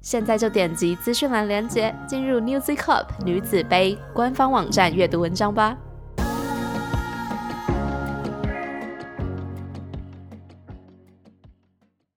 现在就点击资讯栏链接，进入 New Z Cup 女子杯官方网站阅读文章吧。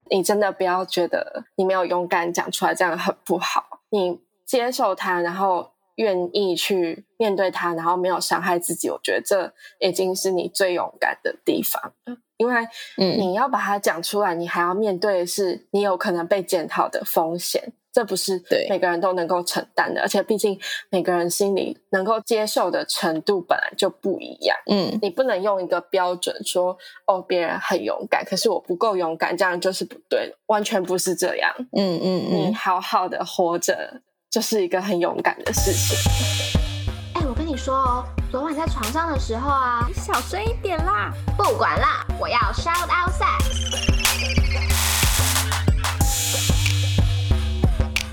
你真的不要觉得你没有勇敢讲出来，这样很不好。你接受它，然后愿意去面对它，然后没有伤害自己，我觉得这已经是你最勇敢的地方。因为你要把它讲出来，你还要面对的是你有可能被检讨的风险。这不是每个人都能够承担的，而且毕竟每个人心里能够接受的程度本来就不一样。嗯，你不能用一个标准说哦，别人很勇敢，可是我不够勇敢，这样就是不对的，完全不是这样。嗯嗯嗯，你好好的活着就是一个很勇敢的事情。你说哦，昨晚在床上的时候啊，你小声一点啦，不管啦，我要 shout out sex。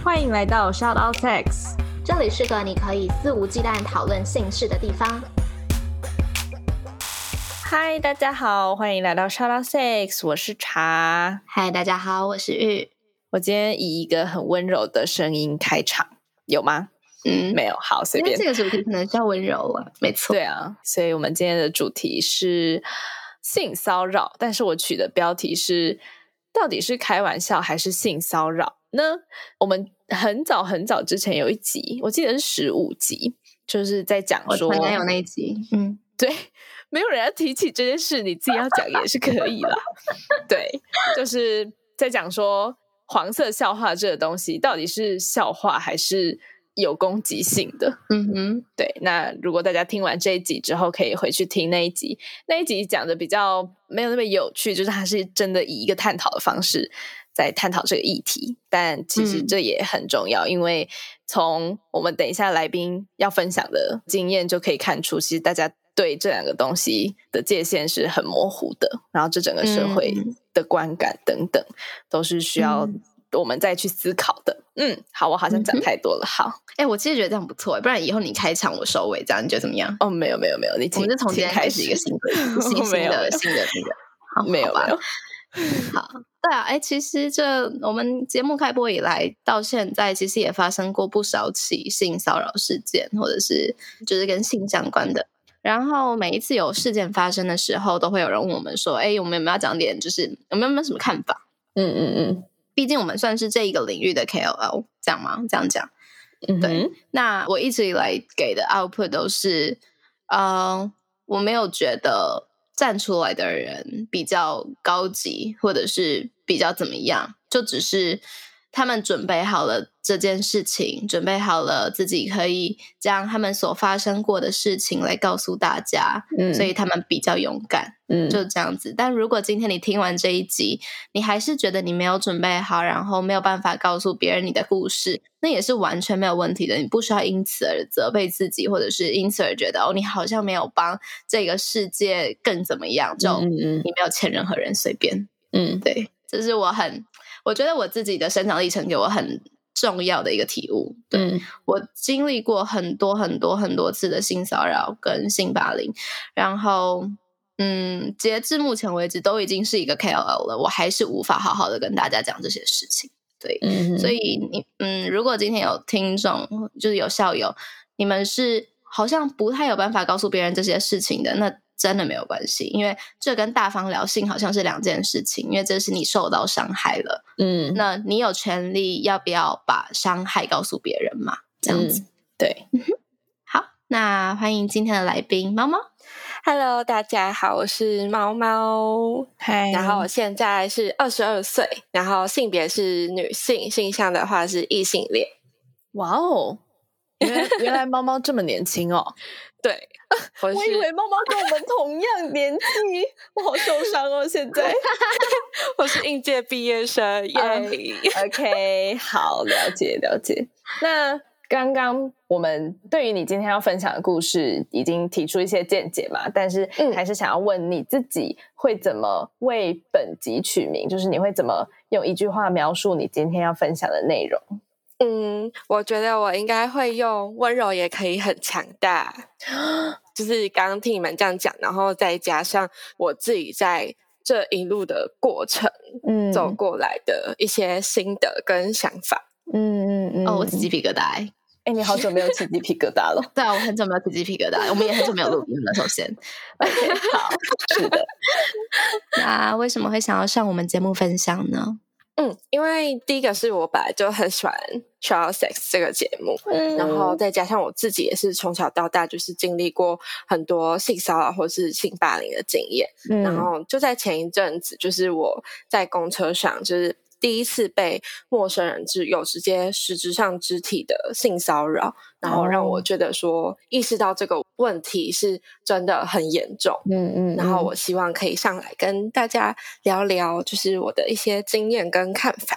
欢迎来到 Shout Out Sex，这里是个你可以肆无忌惮讨论性事的地方。嗨，大家好，欢迎来到 Shout Out Sex，我是茶。嗨，大家好，我是玉。我今天以一个很温柔的声音开场，有吗？嗯，没有。好，随便。这个主题可能较温柔啊，没错。对啊，所以我们今天的主题是性骚扰，但是我取的标题是：到底是开玩笑还是性骚扰呢？我们。很早很早之前有一集，我记得是十五集，就是在讲说，应该有那一集，嗯，对，没有人要提起这件事，你自己要讲也是可以啦。对，就是在讲说黄色笑话这个东西到底是笑话还是有攻击性的。嗯哼，对。那如果大家听完这一集之后，可以回去听那一集，那一集讲的比较没有那么有趣，就是它是真的以一个探讨的方式。在探讨这个议题，但其实这也很重要，因为从我们等一下来宾要分享的经验就可以看出，其实大家对这两个东西的界限是很模糊的，然后这整个社会的观感等等都是需要我们再去思考的。嗯，好，我好像讲太多了。好，哎，我其实觉得这样不错，不然以后你开场我收尾，这样你觉得怎么样？哦，没有，没有，没有，你我们就从今天开始一个新的、新新的、新的那 个，好，没有，没有。好，对啊，哎，其实这我们节目开播以来到现在，其实也发生过不少起性骚扰事件，或者是就是跟性相关的。然后每一次有事件发生的时候，都会有人问我们说：“哎，我们有没有讲点，就是有没有没有什么看法？”嗯嗯嗯，毕竟我们算是这一个领域的 KOL，这样吗？这样讲，对。那我一直以来给的 output 都是，嗯，我没有觉得。站出来的人比较高级，或者是比较怎么样，就只是他们准备好了这件事情，准备好了自己可以将他们所发生过的事情来告诉大家，嗯所以他们比较勇敢。嗯，就这样子。但如果今天你听完这一集，你还是觉得你没有准备好，然后没有办法告诉别人你的故事，那也是完全没有问题的。你不需要因此而责备自己，或者是因此而觉得哦，你好像没有帮这个世界更怎么样，就你没有欠任何人，随便。嗯，对，这是我很，我觉得我自己的生长历程给我很重要的一个体悟。对我经历过很多很多很多次的性骚扰跟性霸凌，然后。嗯，截至目前为止都已经是一个 KOL 了，我还是无法好好的跟大家讲这些事情。对，所以你嗯，如果今天有听众，就是有校友，你们是好像不太有办法告诉别人这些事情的，那真的没有关系，因为这跟大方聊性好像是两件事情，因为这是你受到伤害了，嗯，那你有权利要不要把伤害告诉别人嘛？这样子，对，好，那欢迎今天的来宾猫猫。Hello，大家好，我是猫猫。嗨，然后我现在是二十二岁，然后性别是女性，性向的话是异性恋。哇哦，原来原来猫猫这么年轻哦。对，我以为猫猫跟我们同样年纪，我好受伤哦。现在 我是应届毕业生，耶、嗯 OK，好，了解了解。那刚刚我们对于你今天要分享的故事已经提出一些见解嘛，但是嗯还是想要问你自己会怎么为本集取名，就是你会怎么用一句话描述你今天要分享的内容？嗯，我觉得我应该会用温柔也可以很强大，就是刚刚听你们这样讲，然后再加上我自己在这一路的过程嗯走过来的一些心得跟想法。嗯嗯嗯哦，我起鸡皮疙瘩欸。哎、你好久没有起鸡皮疙瘩了。对啊，我很久没有起鸡皮疙瘩，我们也很久没有录音了。首先，OK，好，是的，那为什么会想要上我们节目分享呢？嗯，因为第一个是我本来就很喜欢《Child Sex》这个节目，嗯。然后再加上我自己也是从小到大就是经历过很多性骚扰或是性霸凌的经验，嗯。然后就在前一阵子，就是我在公车上，就是第一次被陌生人只有直接实质上肢体的性骚扰，然后让我哦觉得说意识到这个问题是真的很严重。嗯嗯然后我希望可以上来跟大家聊聊，就是我的一些经验跟看法。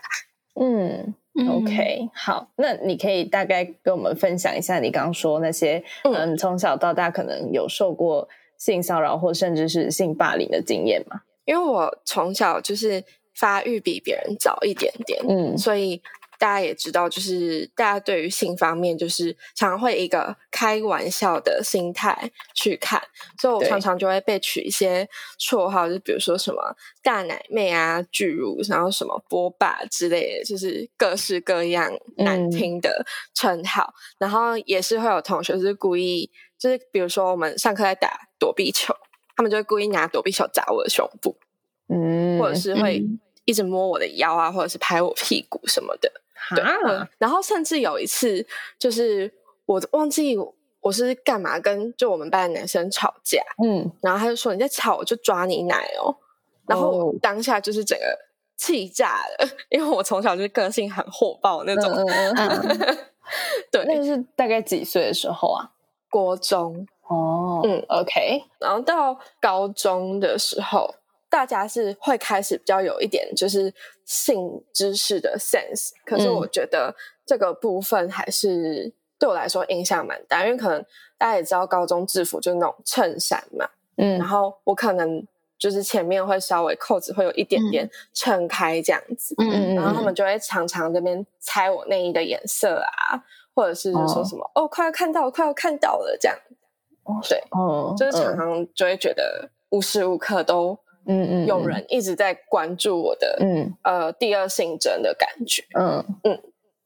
嗯嗯 OK，好，那你可以大概跟我们分享一下你刚刚说那些，嗯嗯，从小到大可能有受过性骚扰或甚至是性霸凌的经验吗？因为我从小就是发育比别人早一点点，嗯所以大家也知道，就是大家对于性方面，就是常常会一个开玩笑的心态去看，所以我常常就会被取一些绰号，就比如说什么大奶妹啊、巨乳，然后什么波霸之类的，就是各式各样难嗯听的称号。然后也是会有同学是故意，就是比如说我们上课在打躲避球，他们就会故意拿躲避球砸我的胸部。嗯，或者是会嗯一直摸我的腰啊，或者是拍我屁股什么的。对，啊，然后甚至有一次，就是我忘记我是干嘛跟就我们班的男生吵架，嗯然后他就说你在吵，我就抓你奶哦。然后当下就是整个气炸了，因为我从小就是个性很火爆那种。嗯嗯嗯，嗯，对，那是大概几岁的时候啊？国中，哦，嗯，OK，然后到高中的时候，大家是会开始比较有一点就是性知识的 sense，可是嗯。我觉得这个部分还是对我来说影响蛮大，因为可能大家也知道高中制服就是那种衬衫嘛，嗯。然嗯后我可能就是前面会稍微扣子会有一点点撑开这样子，嗯然后他们就会常常这边猜我内衣的颜色啊，或者是说什么哦快要看到，快要看到了这样，对。哦，就是常常就会觉得无时无刻都嗯嗯有人一直在关注我的、嗯呃第二性征的感觉。嗯嗯，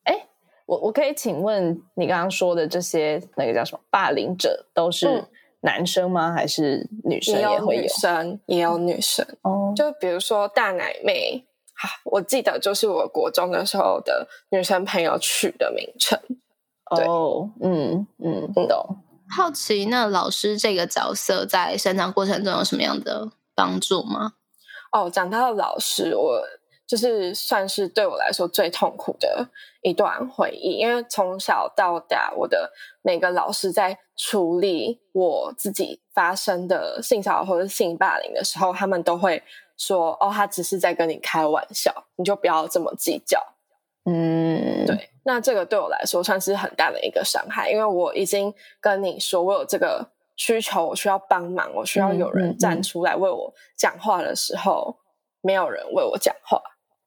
哎，我我可以请问你刚刚说的这些那个叫什么霸凌者都是嗯男生吗？还是女生也有女也会有？生，也有女生，哦，就比如说大奶妹，啊，我记得就是我国中的时候的女生朋友取的名称。对哦，嗯嗯，嗯懂。好奇，那老师这个角色在生长过程中有什么样的帮助吗？哦，讲到老师，我就是算是对我来说最痛苦的一段回忆，因为从小到大，我的每个老师在处理我自己发生的性骚扰或者性霸凌的时候，他们都会说：“哦，他只是在跟你开玩笑，你就不要这么计较。”嗯，，对，那这个对我来说算是很大的一个伤害，因为我已经跟你说我有这个需求，我需要帮忙，我需要有人站出来为我讲话的时候，没有人为我讲话，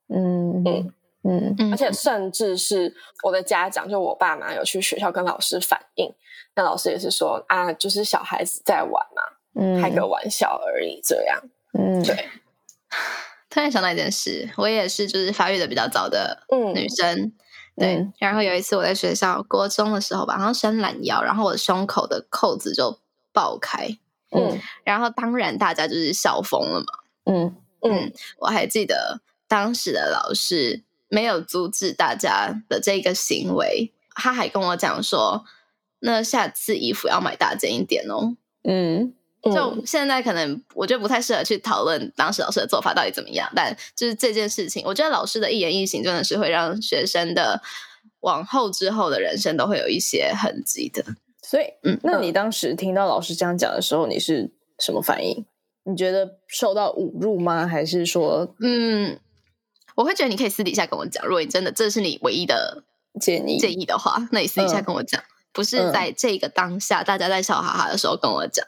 嗯嗯嗯嗯而且甚至是我的家长，就我爸妈有去学校跟老师反映，那老师也是说啊，就是小孩子在玩嘛，嗯，开个玩笑而已，这样。嗯，对，突然想到一件事，我也是就是发育的比较早的嗯。女生，对。嗯。然后有一次我在学校国中的时候吧，然后伸懒腰，然后我胸口的扣子就爆开，嗯然后当然大家就是笑疯了嘛。嗯嗯我还记得当时的老师没有阻止大家的这个行为，他还跟我讲说，那下次衣服要买大件一点哦。嗯嗯就现在可能我觉得不太适合去讨论当时老师的做法到底怎么样，但就是这件事情，我觉得老师的一言一行真的是会让学生的往后之后的人生都会有一些痕迹的。所以，嗯那你当时听到老师这样讲的时候，你是什么反应？你觉得受到侮辱吗？还是说嗯，我会觉得你可以私底下跟我讲，如果你真的这是你唯一的建议？建议的话，那你私底下嗯跟我讲，不是嗯在这个当下大家在笑哈哈的时候跟我讲。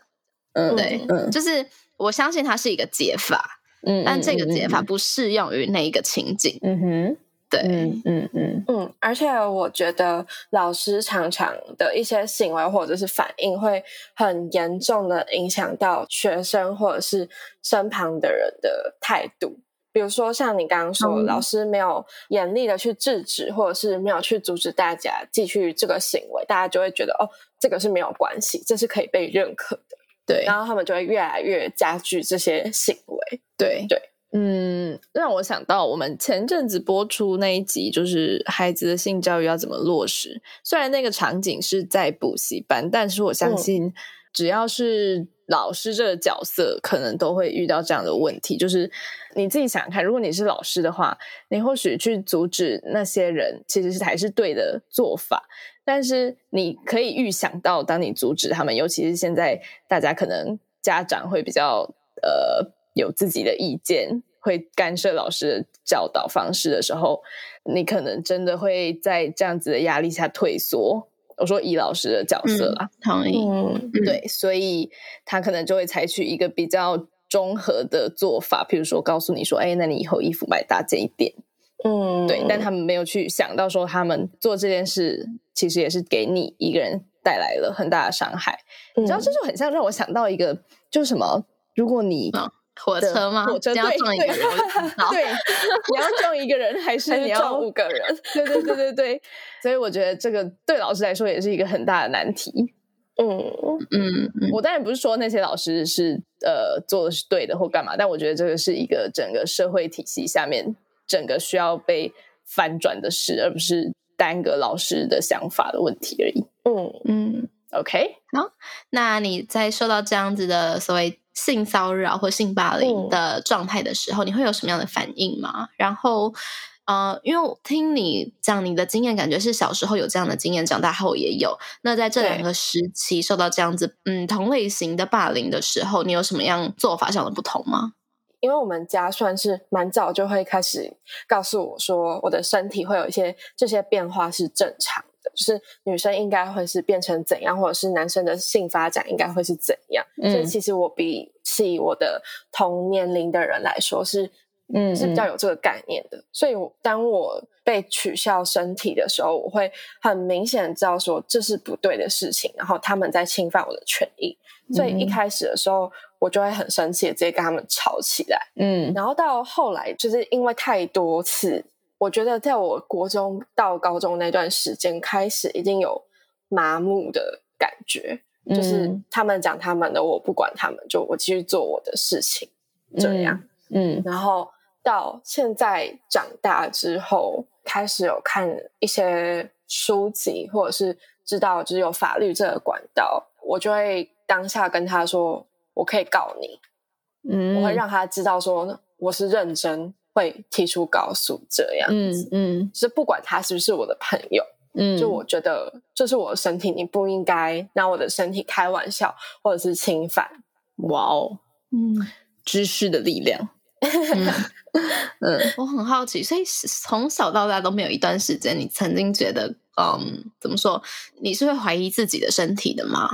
嗯，对嗯就是我相信它是一个解法，嗯，但这个解法嗯，不适用于那一个情景。嗯哼，对，嗯嗯嗯。嗯，而且我觉得老师常常的一些行为或者是反应，会很严重的影响到学生或者是身旁的人的态度。比如说，像你刚刚说，嗯。老师没有严厉的去制止，或者是没有去阻止大家继续这个行为，大家就会觉得哦，这个是没有关系，这是可以被认可的，对。然后他们就会越来越加剧这些行为。对。对，嗯，让我想到我们前阵子播出那一集，就是孩子的性教育要怎么落实。虽然那个场景是在补习班，但是我相嗯信只要是老师这个角色，可能都会遇到这样的问题。就是你自己想想看，如果你是老师的话，你或许去阻止那些人，其实是还是对的做法。但是你可以预想到，当你阻止他们，尤其是现在大家可能家长会比较呃有自己的意见，会干涉老师的教导方式的时候，你可能真的会在这样子的压力下退缩。我说以老师的角色啦，同意。嗯嗯对，所以他可能就会采取一个比较综合的做法，譬如说告诉你说，哎，那你以后衣服买大件一点，嗯，对，但他们没有去想到说，他们做这件事其实也是给你一个人带来了很大的伤害。你知道，嗯这就很像让我想到一个，就是什么，如果你嗯火车吗？火车这样对撞一个人，对，你要撞一个人，还是你要撞五个人？对对对对对，所以我觉得这个对老师来说也是一个很大的难题。嗯嗯嗯我当然不是说那些老师是呃做的是对的或干嘛，但我觉得这个是一个整个社会体系下面整个需要被翻转的事，而不是单个老师的想法的问题而已。嗯嗯。OK，好那你在受到这样子的所谓性骚扰或性霸凌的状态的时候，你会有什么样的反应吗？然后，呃，因为我听你讲你的经验，感觉是小时候有这样的经验，长大后也有。那在这两个时期受到这样子嗯同类型的霸凌的时候，你有什么样做法上的不同吗？因为我们家算是蛮早就会开始告诉我说，我的身体会有一些这些变化是正常的，就是女生应该会是变成怎样，或者是男生的性发展应该会是怎样。嗯所以其实我比起我的同年龄的人来说是。嗯是比较有这个概念的，所以当我被取笑身体的时候，我会很明显地知道说这是不对的事情，然后他们在侵犯我的权益，所以一开始的时候我就会很生气，直接跟他们吵起来。嗯然后到后来，就是因为太多次，我觉得在我国中到高中那段时间开始，已经有麻木的感觉，就是嗯。他们讲他们的，我不管他们，就我继续做我的事情，这样。嗯然后到现在长大之后，开始有看一些书籍，或者是知道就是有法律这个管道，我就会当下跟他说，我可以告你，嗯，我会让他知道说我是认真，会提出告诉这样嗯子。嗯就是不管他是不是我的朋友，嗯，就我觉得这是我的身体，你不应该拿我的身体开玩笑或者是侵犯。哇哦，嗯知识的力量。嗯，嗯我很好奇，所以是从小到大都没有一段时间，你曾经觉得嗯怎么说，你是会怀疑自己的身体的吗？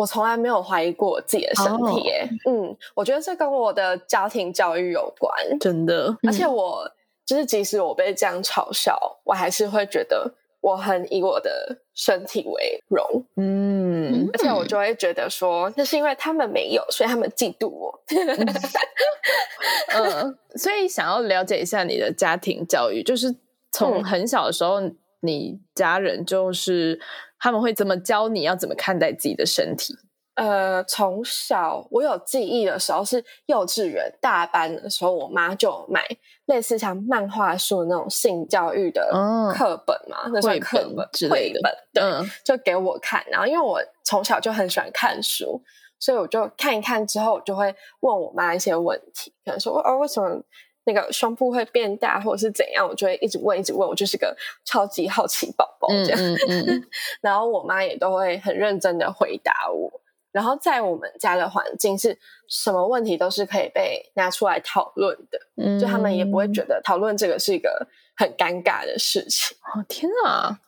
我从来没有怀疑过我自己的身哦体、耶。嗯，我觉得这跟我的家庭教育有关，真的，而且我就是即使我被这样嘲笑，我还是会觉得我很以我的身体为荣，嗯而且我就会觉得说，那是因为他们没有，所以他们嫉妒我。嗯，所以想要了解一下你的家庭教育，就是从嗯。很小的时候，你家人就是他们会怎么教你要怎么看待自己的身体？呃，从小我有记忆的时候是幼稚园大班的时候，我妈就有买类似像漫画书的那种性教育的哦课本嘛，那算绘本课本绘本对，嗯就给我看。然后因为我从小就很喜欢看书，所以我就看一看之后，我就会问我妈一些问题，可能说哦为什么那个胸部会变大，或者是怎样，我就会一直问一直问，我就是个超级好奇宝宝这样。嗯嗯嗯 然后我妈也都会很认真的回答我。然后在我们家的环境是什么问题都是可以被拿出来讨论的，嗯就他们也不会觉得讨论这个是一个很尴尬的事情。哦，天啊，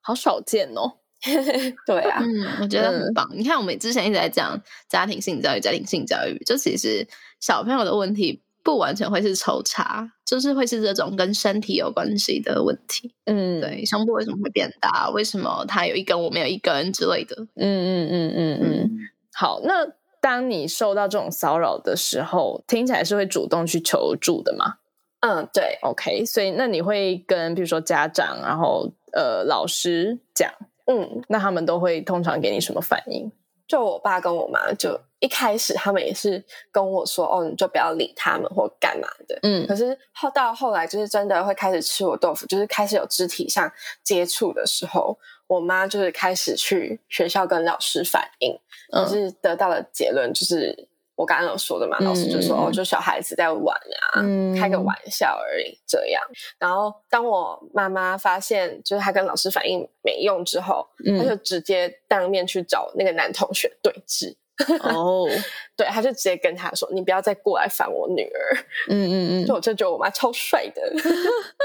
好少见哦。对啊，嗯，我觉得很棒。你看，我们之前一直在讲家庭性教育，家庭性教育，就其实小朋友的问题不完全会是抽查，就是会是这种跟身体有关系的问题。嗯，对，胸部为什么会变大？为什么它有一根我没有一根之类的？嗯嗯嗯嗯嗯。好，那当你受到这种骚扰的时候，听起来是会主动去求助的吗嗯，对，？OK，所以那你会跟比如说家长，然后呃老师讲，嗯，那他们都会通常给你什么反应？就我爸跟我妈，就一开始他们也是跟我说，哦，你就不要理他们或干嘛的。嗯可是后到后来，就是真的会开始吃我豆腐，就是开始有肢体上接触的时候，我妈就是开始去学校跟老师反映，可嗯是得到的结论就是我刚刚有说的嘛，嗯老师就说、嗯哦，就小孩子在玩啊，嗯开个玩笑而已这样。然后当我妈妈发现就是她跟老师反映没用之后，她就嗯直接当面去找那个男同学对峙。哦，对，她就直接跟他说：“你不要再过来烦我女儿。嗯嗯嗯就我就觉得我妈超帅的。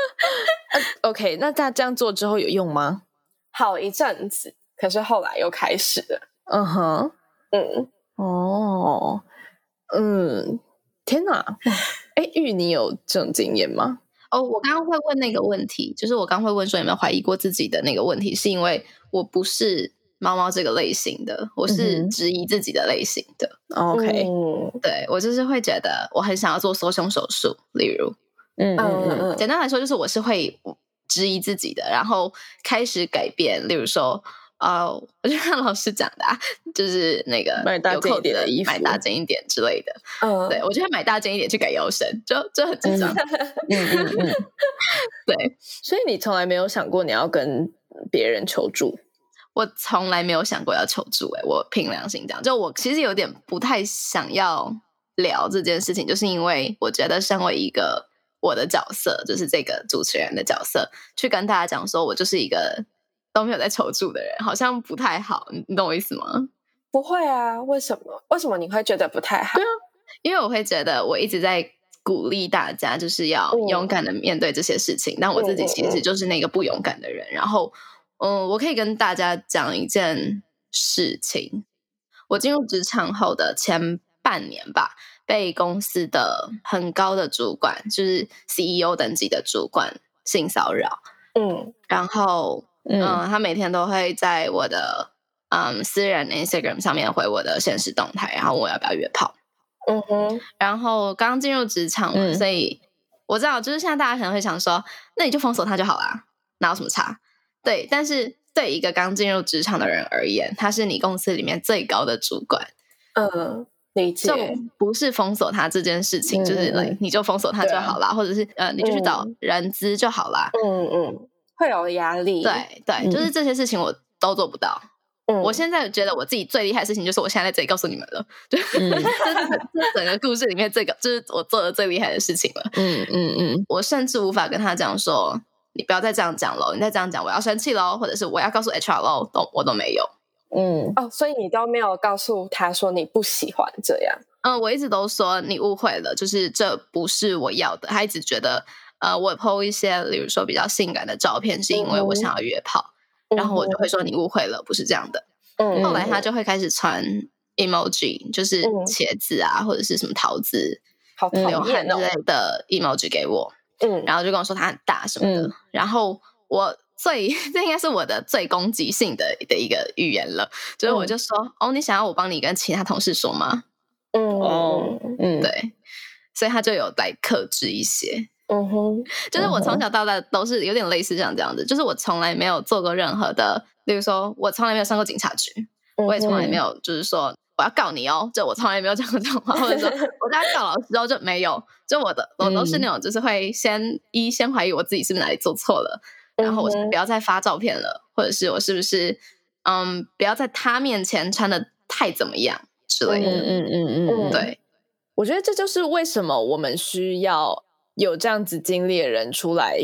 OK，那她这样做之后有用吗？好一阵子，可是后来又开始了。嗯哼，嗯，哦，嗯，天哪！哎，玉，你有这种经验吗？哦，我刚刚会问那个问题，就是我刚刚会问说有没有怀疑过自己的那个问题，是因为我不是猫猫这个类型的，我嗯是质疑自己的类型的。OK，嗯对我就是会觉得我很想要做缩胸手术，例如，嗯嗯嗯简单来说就是我是会质疑自己的，然后开始改变，例如说。呃，我就看老师讲的、啊，就是那个买大件一点的衣服买大件一点之类的。嗯，对我就会买大件一点去改腰身，就就很智障。嗯嗯嗯。对所以你从来没有想过你要跟别人求助？我从来没有想过要求助、欸，我凭良心讲，就我其实有点不太想要聊这件事情，就是因为我觉得身为一个我的角色，就是这个主持人的角色，去跟大家讲说我就是一个都没有在求助的人，好像不太好，你你懂我意思吗？不会啊？为什么？为什么你会觉得不太好？对啊因为我会觉得我一直在鼓励大家，就是要嗯勇敢的面对这些事情，但我自己其实就是那个不勇敢的人。然后，嗯，我可以跟大家讲一件事情：我进入职场后的前半年吧，被公司的很高的主管，就是 CEO 等级的主管性骚扰，嗯然后嗯嗯，他每天都会在我的嗯私人 Instagram 上面回我的现实动态，然后问我要不要约炮。嗯哼，然后刚进入职场所以我知道，就是现在大家可能会想说，那你就封锁他就好啦，哪有什么差？对，但是对一个刚进入职场的人而言，他是你公司里面最高的主管，嗯，理解就。不是封锁他这件事情，就是你就封锁他就好啦，或者是呃你就去找嗯人资就好啦。嗯嗯，会有压力。，对对，嗯就是这些事情我都做不到。嗯，我现在觉得我自己最厉害的事情，就是我现在在这里告诉你们了，就嗯 这是这整个故事里面最个，就是我做的最厉害的事情了。嗯嗯嗯我甚至无法跟他讲说，你不要再这样讲了，你再这样讲我要生气喽，或者是我要告诉 HR 喽，都我都没有。嗯哦，所以你都没有告诉他说你不喜欢这样。嗯，我一直都说你误会了，就是这不是我要的。他一直觉得，呃，我 PO 一些，比如说比较性感的照片，是因为我想要约炮，然后我就会说你误会了，不是这样的。嗯，后来他就会开始传 emoji，就是嗯。茄子啊，或者是什么桃子、好嗯讨厌哦。流汗之类的 emoji 给我。嗯，然后就跟我说他很大什么的，嗯。然后我最 这应该是我的最攻击性的的一个语言了，就是我就说、哦，你想要我帮你跟其他同事说吗？嗯。哦嗯，对，所以他就有来克制一些，嗯哼，就是我从小到大都是有点类似像这样子，就是我从来没有做过任何的，例如说我从来没有上过警察局，我也从来没有就是说我要告你哦，就我从来没有讲过这种话，或者说 我在告老师哦就没有，就我的我都是那种就是会先一先怀疑我自己是不是哪里做错了，然后我不要再发照片了，或者是我是不是嗯不要在他面前穿的太怎么样之类嗯的，嗯嗯嗯嗯，对，我觉得这就是为什么我们需要有这样子经历的人出来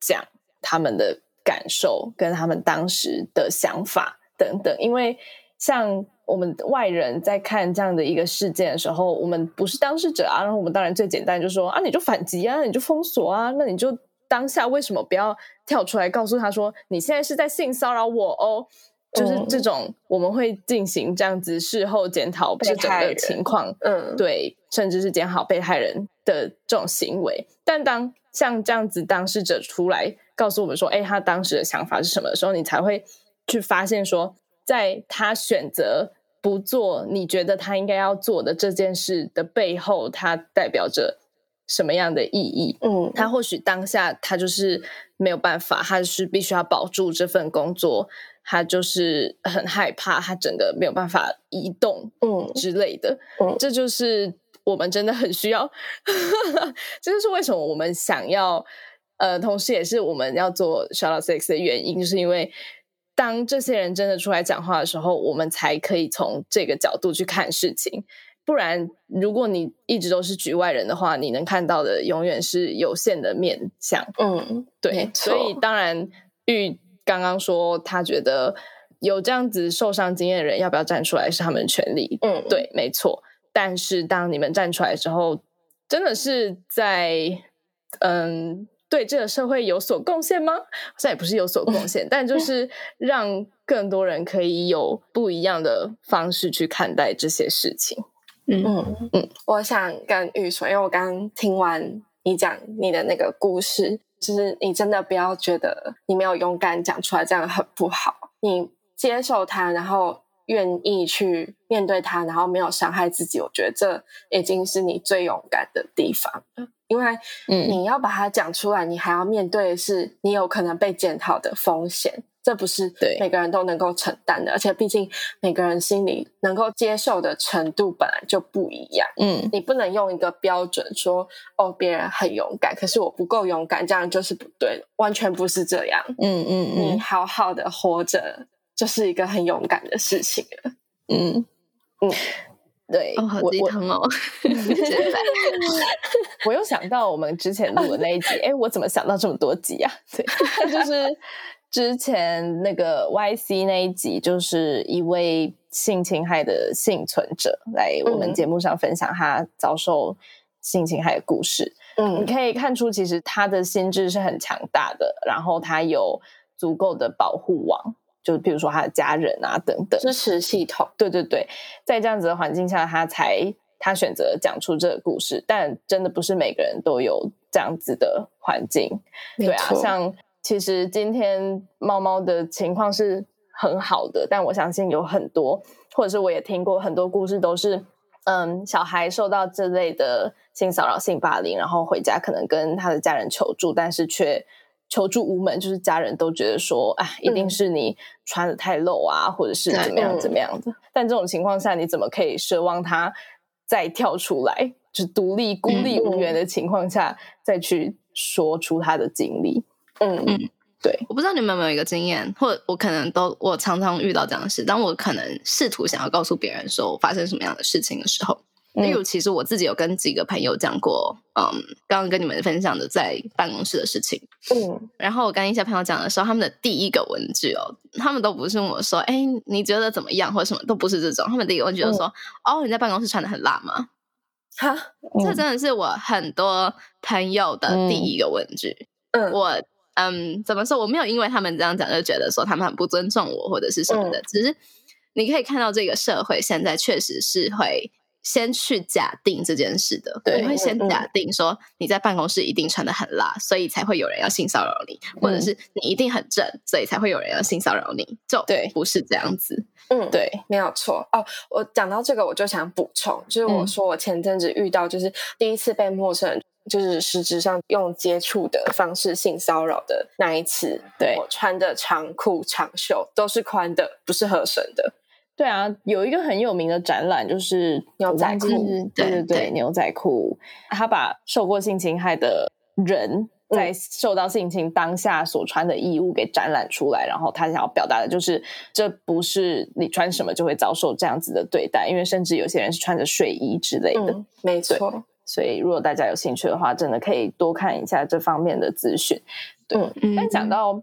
讲他们的感受跟他们当时的想法等等，因为像我们外人在看这样的一个事件的时候，我们不是当事者啊，然后我们当然最简单就说啊，你就反击啊，你就封锁啊，那你就当下为什么不要跳出来告诉他说你现在是在性骚扰我哦？就是这种我们会进行这样子事后检讨这整个情况，嗯，对，甚至是检讨被害人的这种行为。但当像这样子当事者出来告诉我们说，哎，他当时的想法是什么的时候，你才会去发现说。在他选择不做你觉得他应该要做的这件事的背后，它代表着什么样的意义？嗯，他或许当下他就是没有办法，他是必须要保住这份工作，他就是很害怕，他整个没有办法移动，嗯之类的。嗯，这就是我们真的很需要，这就是为什么我们想要，呃，同时也是我们要做 Shout Out Six 的原因，就是因为。当这些人真的出来讲话的时候，我们才可以从这个角度去看事情。不然，如果你一直都是局外人的话，你能看到的永远是有限的面相。嗯，对。所以，当然，玉刚刚说他觉得有这样子受伤经验的人要不要站出来是他们的权利。嗯，对，没错。但是，当你们站出来之后，真的是在嗯。对这个社会有所贡献吗？好像也不是有所贡献，但就 是让更多人可以有不一样的方式去看待这些事情。嗯嗯嗯，我想跟玉说，因为我刚刚听完你讲你的那个故事，就是你真的不要觉得你没有勇敢讲出来，这样很不好。你接受它，然后愿意去面对他，然后没有伤害自己，我觉得这已经是你最勇敢的地方。因为你要把它讲出来，你还要面对的是你有可能被检讨的风险，这不是每个人都能够承担的。而且，毕竟每个人心里能够接受的程度本来就不一样。嗯，你不能用一个标准说哦，别人很勇敢，可是我不够勇敢，这样就是不对的。完全不是这样。嗯嗯嗯，你好好的活着就是一个很勇敢的事情了。嗯嗯。对，哦，好鸡汤哦！我又想到我们之前录的那一集，哎，我怎么想到这么多集啊？对，就是之前那个 Y C 那一集，就是一位性侵害的幸存者来我们节目上分享他遭受性侵害的故事。嗯，你可以看出，其实他的心智是很强大的，然后他有足够的保护网。就比如说他的家人啊等等支持系统，对对对，在这样子的环境下，他才他选择讲出这个故事。但真的不是每个人都有这样子的环境，对啊。像其实今天猫猫的情况是很好的，但我相信有很多，或者是我也听过很多故事，都是嗯，小孩受到这类的性骚扰、性霸凌，然后回家可能跟他的家人求助，但是却。求助无门，就是家人都觉得说，啊，一定是你穿的太露啊，或者是怎么样怎么样的。但这种情况下，你怎么可以奢望他再跳出来，就独立孤立无援的情况下，再去说出他的经历？嗯嗯，对。我不知道你们有没有一个经验，或者我可能都我常常遇到这样的事，当我可能试图想要告诉别人说我发生什么样的事情的时候。例如，其实我自己有跟几个朋友讲过，嗯，刚刚跟你们分享的在办公室的事情，嗯，然后我跟一些朋友讲的时候，他们的第一个问句哦，他们都不是问我说，哎，你觉得怎么样，或者什么都不是这种，他们第一个问句就说，哦，你在办公室穿的很辣吗？哈，这真的是我很多朋友的第一个问句。嗯，我嗯，怎么说？我没有因为他们这样讲就觉得说他们很不尊重我或者是什么的，只是你可以看到这个社会现在确实是会。先去假定这件事的，对，会先假定说你在办公室一定穿的很辣，所以才会有人要性骚扰你，或者是你一定很正，所以才会有人要性骚扰你，就对，不是这样子。嗯，对，没有错。哦，我讲到这个，我就想补充，就是我说我前阵子遇到，就是第一次被陌生人，就是实质上用接触的方式性骚扰的那一次，对我穿的长裤长袖都是宽的，不是合身的。对啊，有一个很有名的展览，就是牛仔裤。对对对，牛仔裤，他把受过性侵害的人在受到性侵当下所穿的衣物给展览出来，然后他想要表达的就是，这不是你穿什么就会遭受这样子的对待，因为甚至有些人是穿着睡衣之类的。没错，所以如果大家有兴趣的话，真的可以多看一下这方面的资讯。对，但讲到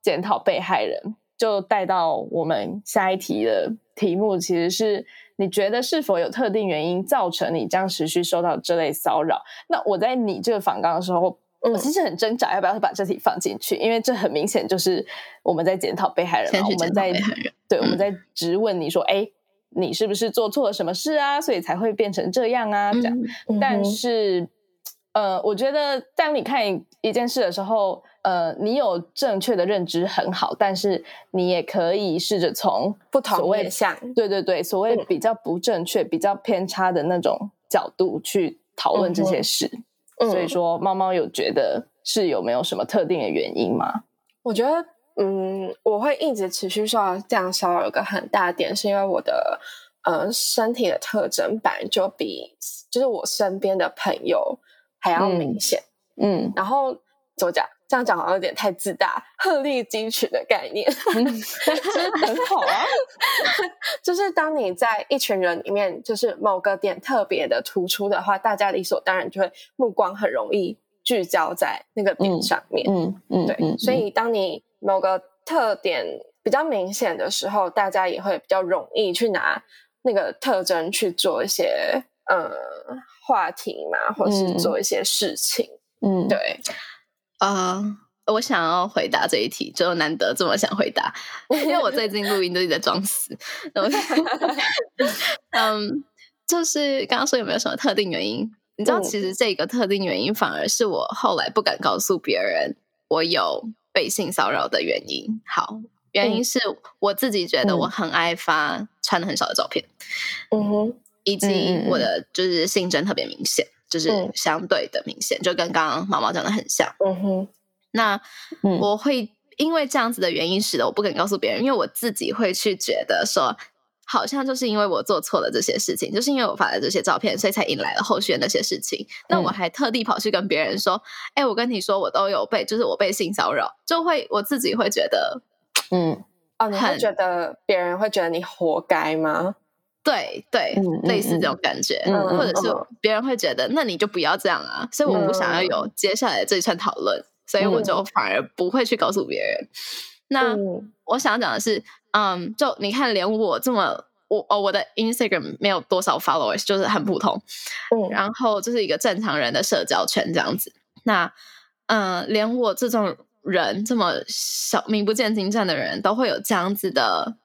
检讨被害人。就带到我们下一题的题目，其实是你觉得是否有特定原因造成你将持续受到这类骚扰？那我在你这个访纲的时候，我其实很挣扎要不要把这题放进去，因为这很明显就是我们在检讨被害人嘛，我们在对我们在质问你说，哎。你是不是做错了什么事啊？所以才会变成这样啊？这样，但是，呃，我觉得当你看一件事的时候，呃，你有正确的认知很好，但是你也可以试着从不同面向，对对对，所谓比较不正确、比较偏差的那种角度去讨论这些事。所以说，猫猫有觉得是有没有什么特定的原因吗？我觉得。嗯，我会一直持续受到这样骚扰，有个很大点，是因为我的呃身体的特征本就比就是我身边的朋友还要明显。嗯，然后怎么讲？这样讲好像有点太自大，鹤立鸡群的概念，真的很好啊。就是当你在一群人里面，就是某个点特别的突出的话，大家理所当然就会目光很容易聚焦在那个点上面。嗯嗯，对，所以当你某个特点比较明显的时候，大家也会比较容易去拿那个特征去做一些呃话题嘛，或是做一些事情。嗯，对。啊，我想要回答这一题，就难得这么想回答，因为我最近录音都在装死。嗯，就是刚刚说有没有什么特定原因？你知道，其实这个特定原因反而是我后来不敢告诉别人，我有。被性骚扰的原因，好，原因是我自己觉得我很爱发穿的很少的照片，嗯哼，以及我的就是性征特别明显，就是相对的明显，就跟刚刚毛毛讲的很像，嗯哼，那我会因为这样子的原因，使得我不敢告诉别人，因为我自己会去觉得说。好像就是因为我做错了这些事情，就是因为我发了这些照片，所以才引来了后续的那些事情。那我还特地跑去跟别人说：“哎，我跟你说，我都有被，就是我被性骚扰。”就会我自己会觉得，嗯，哦，你会觉得别人会觉得你活该吗？对对，类似这种感觉，或者是别人会觉得，那你就不要这样啊。所以我不想要有接下来这一串讨论，所以我就反而不会去告诉别人。那我想讲的是。嗯，就你看，连我这么我哦，我的 Instagram 没有多少 followers，就是很普通。嗯，然后就是一个正常人的社交圈这样子。那嗯，连我这种人这么小名不见经传的人都会有这样子的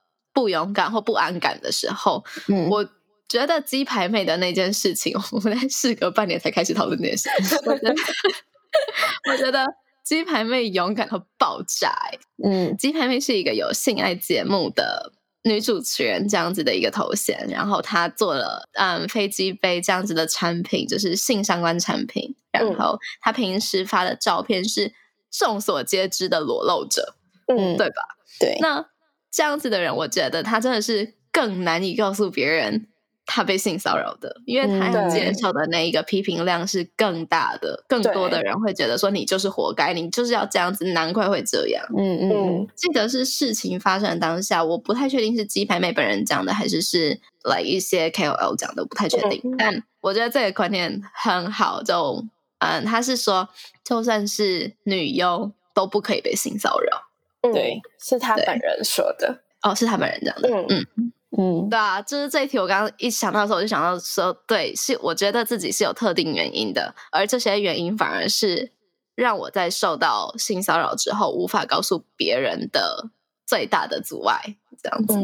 不勇敢或不安感的时候。嗯，我觉得鸡排妹的那件事情，我们在事隔半年才开始讨论这件事。我觉得。鸡排妹勇敢和爆炸，嗯，鸡排妹是一个有性爱节目的女主持人这样子的一个头衔，然后她做了嗯飞机杯这样子的产品，就是性相关产品，然后她平时发的照片是众所皆知的裸露者，嗯，对吧？对，那这样子的人，我觉得他真的是更难以告诉别人。他被性骚扰的，因为他接受的那一个批评量是更大的，更多的人会觉得说你就是活该，你就是要这样子，难怪会这样。嗯嗯，记得是事情发生当下，我不太确定是鸡排妹本人讲的，还是是来一些 KOL 讲的，不太确定。但我觉得这个观念很好，就嗯，他是说，就算是女优都不可以被性骚扰。对，是他本人说的。哦，是他本人讲的。嗯嗯。嗯，对啊，就是这一题，我刚刚一想到的时候，我就想到说，对，是我觉得自己是有特定原因的，而这些原因反而是让我在受到性骚扰之后无法告诉别人的最大的阻碍，这样子。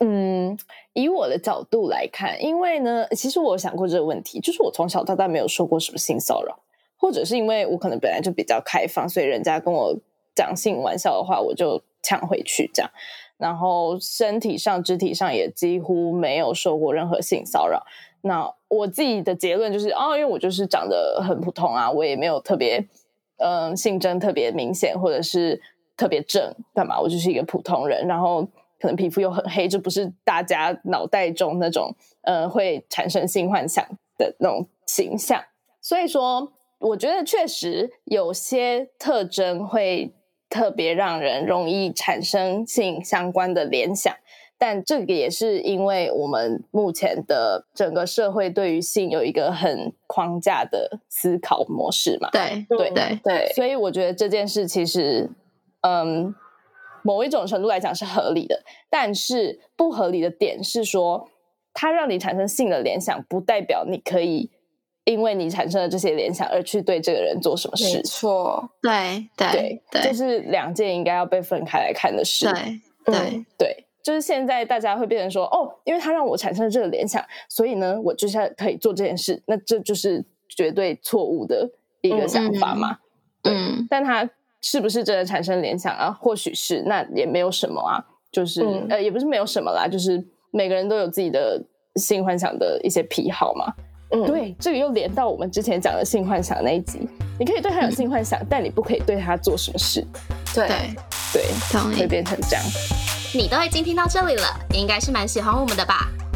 嗯，以我的角度来看，因为呢，其实我想过这个问题，就是我从小到大没有受过什么性骚扰，或者是因为我可能本来就比较开放，所以人家跟我讲性玩笑的话，我就抢回去这样。然后身体上、肢体上也几乎没有受过任何性骚扰。那我自己的结论就是，哦，因为我就是长得很普通啊，我也没有特别，嗯，性征特别明显，或者是特别正，干嘛？我就是一个普通人，然后可能皮肤又很黑，就不是大家脑袋中那种，呃，会产生性幻想的那种形象。所以说，我觉得确实有些特征会。特别让人容易产生性相关的联想，但这个也是因为我们目前的整个社会对于性有一个很框架的思考模式嘛。对对对。对，所以我觉得这件事其实，嗯，某一种程度来讲是合理的，但是不合理的点是说，它让你产生性的联想，不代表你可以因为你产生了这些联想而去对这个人做什么没事。错，对对对，这对是两件应该要被分开来看的事。对对对，就是现在大家会变成说，哦，因为他让我产生了这个联想，所以呢，我就是可以做这件事，那这就是绝对错误的一个想法嘛。对嗯但他是不是真的产生联想啊？或许是，那也没有什么啊，就是、嗯呃，也不是没有什么啦，就是每个人都有自己的性幻想的一些癖好嘛。嗯，对，这个又连到我们之前讲的性幻想那一集，你可以对他有性幻想，但你不可以对他做什么事。对对，对，会。变成这样。你都已经听到这里了，你应该是蛮喜欢我们的吧？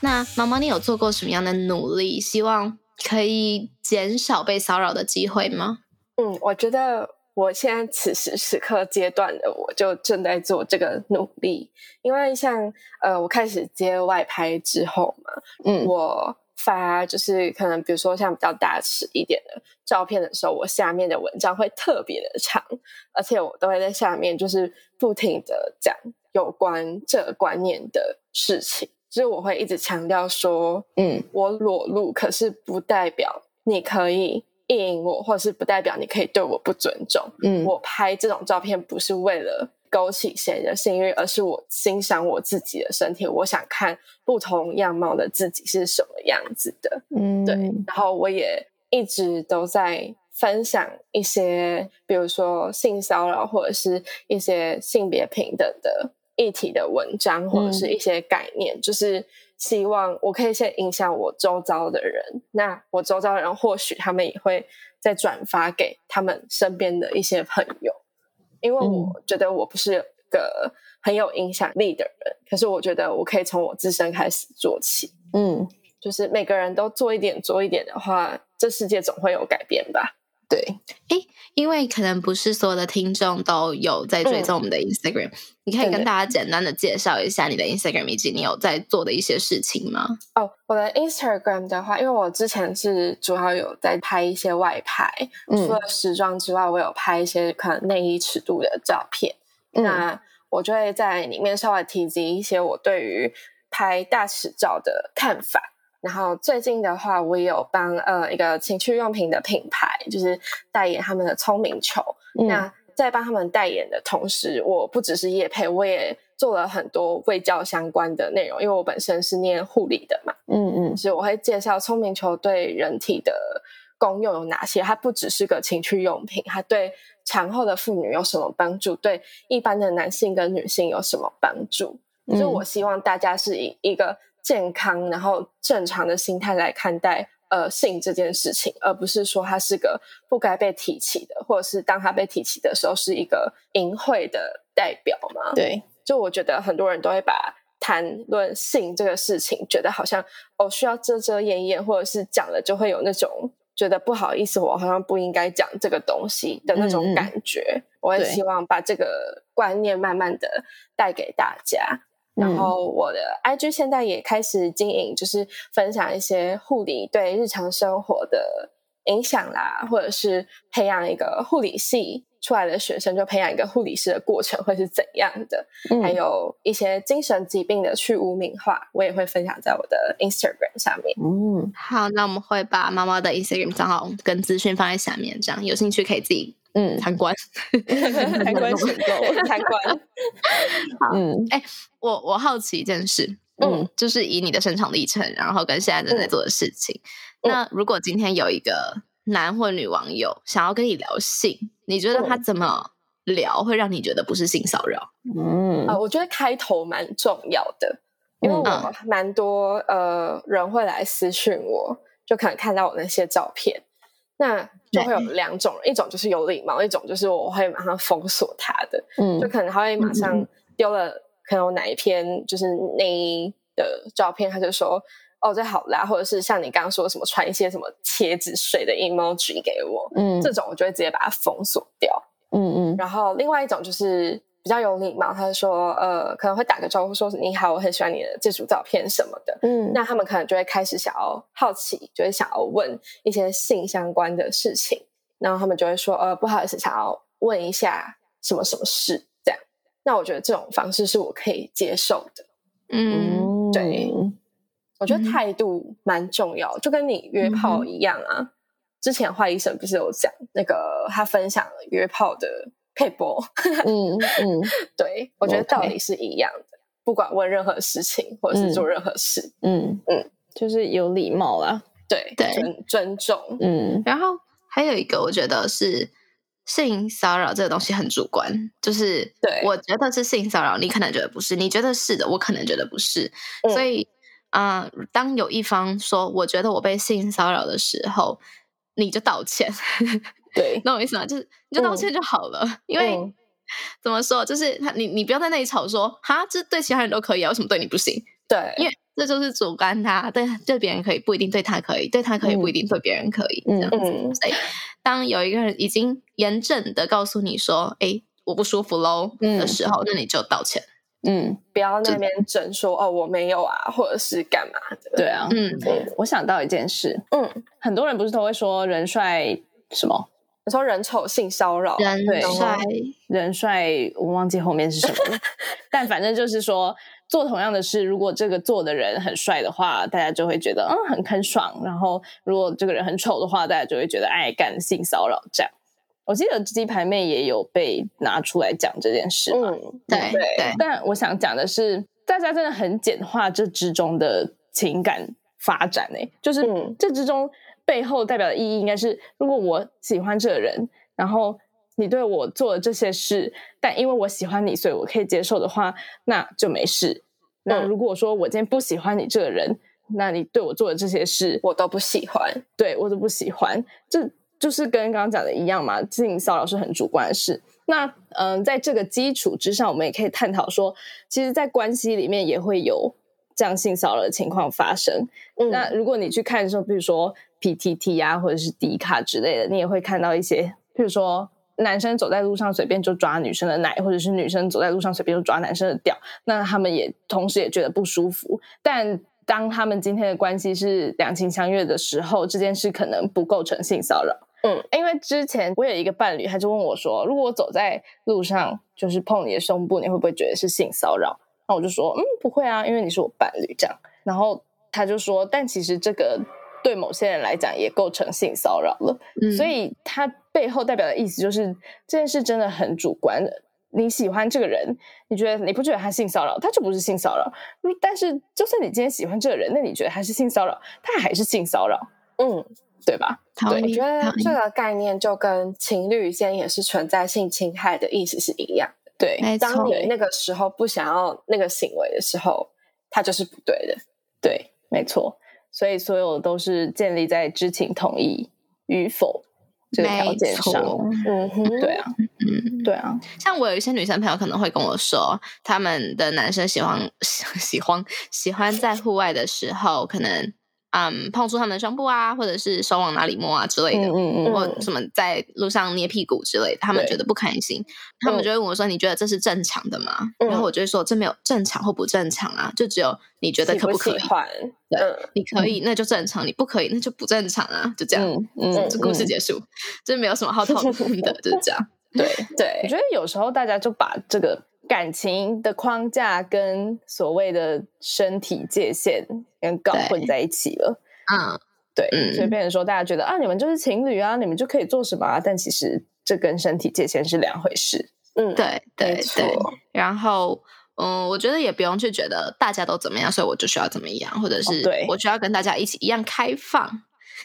那毛毛，你有做过什么样的努力，希望可以减少被骚扰的机会吗？嗯，我觉得我现在此时此刻阶段的我就正在做这个努力，因为像呃，我开始接外拍之后嘛，嗯我发就是可能比如说像比较大尺一点的照片的时候，我下面的文章会特别的长，而且我都会在下面就是不停的讲有关这个观念的事情，就是我会一直强调说，嗯我裸露，可是不代表你可以意淫我，或者是不代表你可以对我不尊重。嗯我拍这种照片不是为了勾起谁的性欲，而是我欣赏我自己的身体，我想看不同样貌的自己是什么样子的。嗯，对，然后我也一直都在分享一些，比如说性骚扰或者是一些性别平等的议题的文章，或者是一些概念，就是希望我可以先影响我周遭的人，那我周遭的人或许他们也会再转发给他们身边的一些朋友，因为我觉得我不是个很有影响力的人，可是我觉得我可以从我自身开始做起。嗯，就是每个人都做一点做一点的话，这世界总会有改变吧？对，因为可能不是所有的听众都有在追踪我们的 Instagram，、你可以跟大家简单的介绍一下你的 Instagram 以及你有在做的一些事情吗？哦，我的 Instagram 的话，因为我之前是主要有在拍一些外拍，嗯除了时装之外，我有拍一些可能内衣尺度的照片。嗯那我就会在里面稍微提及一些我对于拍大尺照的看法。然后最近的话，我也有帮呃一个情趣用品的品牌，就是代言他们的聪明球。嗯那在帮他们代言的同时，我不只是业配，我也做了很多卫教相关的内容，因为我本身是念护理的嘛，嗯嗯所以我会介绍聪明球对人体的功用有哪些。它不只是个情趣用品，它对产后的妇女有什么帮助？对一般的男性跟女性有什么帮助？嗯所以我希望大家是以一个健康然后正常的心态来看待呃性这件事情，而不是说它是个不该被提起的，或者是当它被提起的时候是一个淫秽的代表嘛？对，就我觉得很多人都会把谈论性这个事情，觉得好像哦需要遮遮掩掩，或者是讲了就会有那种觉得不好意思，我好像不应该讲这个东西的那种感觉。我也希望把这个观念慢慢的带给大家。然嗯。后我的 IG 现在也开始经营，就是分享一些护理对日常生活的影响啦，或者是培养一个护理系出来的学生，就培养一个护理师的过程会是怎样的，嗯。还有一些精神疾病的去污名化，我也会分享在我的 Instagram 上面。嗯。好，那我们会把猫猫的 Instagram 账号跟资讯放在下面，这样有兴趣可以自己嗯，参观。参观选购，参观，嗯。哎我我好奇一件事，嗯。就是以你的生长历程，然后跟现在正在做的事情，嗯。那如果今天有一个男或女网友想要跟你聊性，你觉得他怎么聊会让你觉得不是性骚扰？嗯。呃，我觉得开头蛮重要的，因为嗯。我蛮多呃人会来私讯我，就可能看到我那些照片，那就会有两种人，一种就是有礼貌，一种就是我会马上封锁他的，嗯。就可能他会马上丢了可能我哪一篇就是内衣的照片，他就说哦这好啦，或者是像你刚刚说什么传一些什么茄子水的 emoji 给我，嗯。这种我就会直接把它封锁掉。嗯嗯。然后另外一种就是比较有礼貌，他就说呃可能会打个招呼说你好，我很喜欢你的这组照片什么的。嗯那他们可能就会开始想要好奇，就会想要问一些性相关的事情，然后他们就会说呃不好意思，想要问一下什么什么事这样。那我觉得这种方式是我可以接受的。嗯，对我觉得嗯态度蛮重要，就跟你约炮一样啊。之前坏医生不是有讲那个他分享了约炮的配播，嗯嗯。对我觉得道理是一样的，不管问任何事情或者是做任何事，嗯嗯，就是有礼貌啦。对对尊尊重，嗯。然后还有一个，我觉得是性骚扰这个东西很主观，就是对我觉得是性骚扰，你可能觉得不是，你觉得是的，我可能觉得不是，嗯。所以啊、呃当有一方说我觉得我被性骚扰的时候，你就道歉，对，懂我意思吗？就是你就道歉就好了，因为。嗯 怎么说？就是他，你你不要在那里吵说，哈，这对其他人都可以啊，为什么对你不行？对，因为这就是主观他，对对别人可以，不一定对他可以，对他可以，嗯不一定对别人可以，这嗯样子。嗯所以，当有一个人已经严正的告诉你说：“哎，我不舒服喽”嗯的时候，那你就道歉。嗯，不要那边整说哦我没有啊，或者是干嘛的，对啊。嗯，我想到一件事，嗯，很多人不是都会说人帅什么你说人丑性骚扰，人对帅，人帅，我忘记后面是什么了，但反正就是说。做同样的事，如果这个做的人很帅的话，大家就会觉得嗯很很爽；然后如果这个人很丑的话，大家就会觉得哎干性骚扰这样。我记得鸡排妹也有被拿出来讲这件事嘛，嗯，对对对，但我想讲的是，大家真的很简化这之中的情感发展诶、就是嗯这之中背后代表的意义应该是，如果我喜欢这个人，然后你对我做了这些事，但因为我喜欢你，所以我可以接受的话，那就没事。那嗯如果说我今天不喜欢你这个人，那你对我做的这些事，我都不喜欢，对我都不喜欢，这就是跟刚刚讲的一样嘛，性骚扰是很主观的事。那嗯、在这个基础之上，我们也可以探讨说，其实，在关系里面也会有这样性骚扰的情况发生。嗯，那如果你去看的时候，比如说 PTT 啊，或者是迪卡之类的，你也会看到一些，譬如说男生走在路上随便就抓女生的奶，或者是女生走在路上随便就抓男生的屌，那他们也同时也觉得不舒服。但当他们今天的关系是两情相悦的时候，这件事可能不构成性骚扰。嗯，因为之前我有一个伴侣，他就问我说，如果我走在路上就是碰你的胸部，你会不会觉得是性骚扰？那我就说，嗯，不会啊，因为你是我伴侣这样。然后他就说，但其实这个对某些人来讲也构成性骚扰了。嗯所以它背后代表的意思就是这件事真的很主观的。你喜欢这个人，你觉得你不觉得他性骚扰，他就不是性骚扰。但是就算你今天喜欢这个人，那你觉得他是性骚扰，他还是性骚扰，嗯，对吧？对我觉得这个概念就跟情侣间也是存在性侵害的意思是一样的。对，当你那个时候不想要那个行为的时候，它就是不对的。对，没错。所以所有都是建立在知情同意与否这个条件上。没错嗯哼，对啊，嗯，对啊，像我有一些女生朋友可能会跟我说，他们的男生喜欢 喜欢喜欢在户外的时候，可能嗯碰触他们的胸部啊，或者是手往哪里摸啊之类的，嗯嗯嗯，或什么在路上捏屁股之类的，他们觉得不开心，他们就会问我说：“你觉得这是正常的吗？”嗯然后我就会说：“这没有正常或不正常啊，就只有你觉得可不可可以？喜欢？对嗯你可以那就正常，你不可以那就不正常啊，就这样。嗯嗯，这故事结束，这没有什么好讨论的，就是这样。对对。我对，觉得有时候大家就把这个感情的框架跟所谓的身体界限跟搞混在一起了。嗯，对，嗯所以变成说大家觉得啊，你们就是情侣啊，你们就可以做什么啊？但其实这跟身体界限是两回事。嗯，对对对。然后，嗯，我觉得也不用去觉得大家都怎么样，所以我就需要怎么样，或者是对我需要跟大家一起一样开放，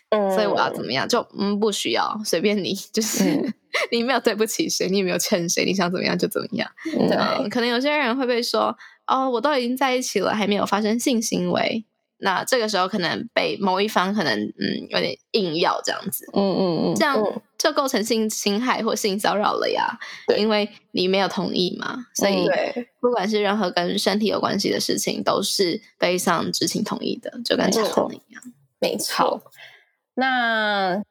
嗯，所以我要怎么样就嗯不需要，随便你，就是、嗯 你没有对不起谁，你也没有欠谁，你想怎么样就怎么样。嗯对嗯，可能有些人会被说哦，我都已经在一起了，还没有发生性行为，那这个时候可能被某一方可能嗯有点硬要这样子，嗯嗯嗯，这样嗯就构成性侵害或性骚扰了呀。对因为你没有同意嘛，所以，不管是任何跟身体有关系的事情，都是背上知情同意的，就跟查证一样。没错。那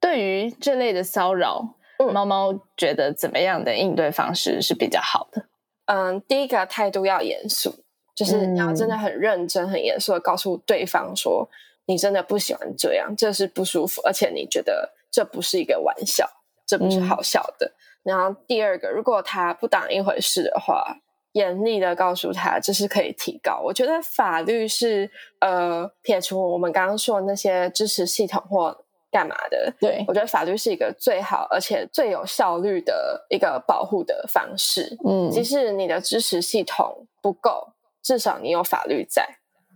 对于这类的骚扰，嗯猫猫觉得怎么样的应对方式是比较好的？嗯，第一个态度要严肃，就是你要真的很认真、很严肃的告诉对方说，你真的不喜欢这样，这是不舒服，而且你觉得这不是一个玩笑，这不是好笑的。然后第二个，如果他不当一回事的话，严厉的告诉他这是可以提高。我觉得法律是呃，撇除我们刚刚说的那些支持系统或干嘛的，对。我觉得法律是一个最好而且最有效率的一个保护的方式。嗯。即使你的支持系统不够，至少你有法律在。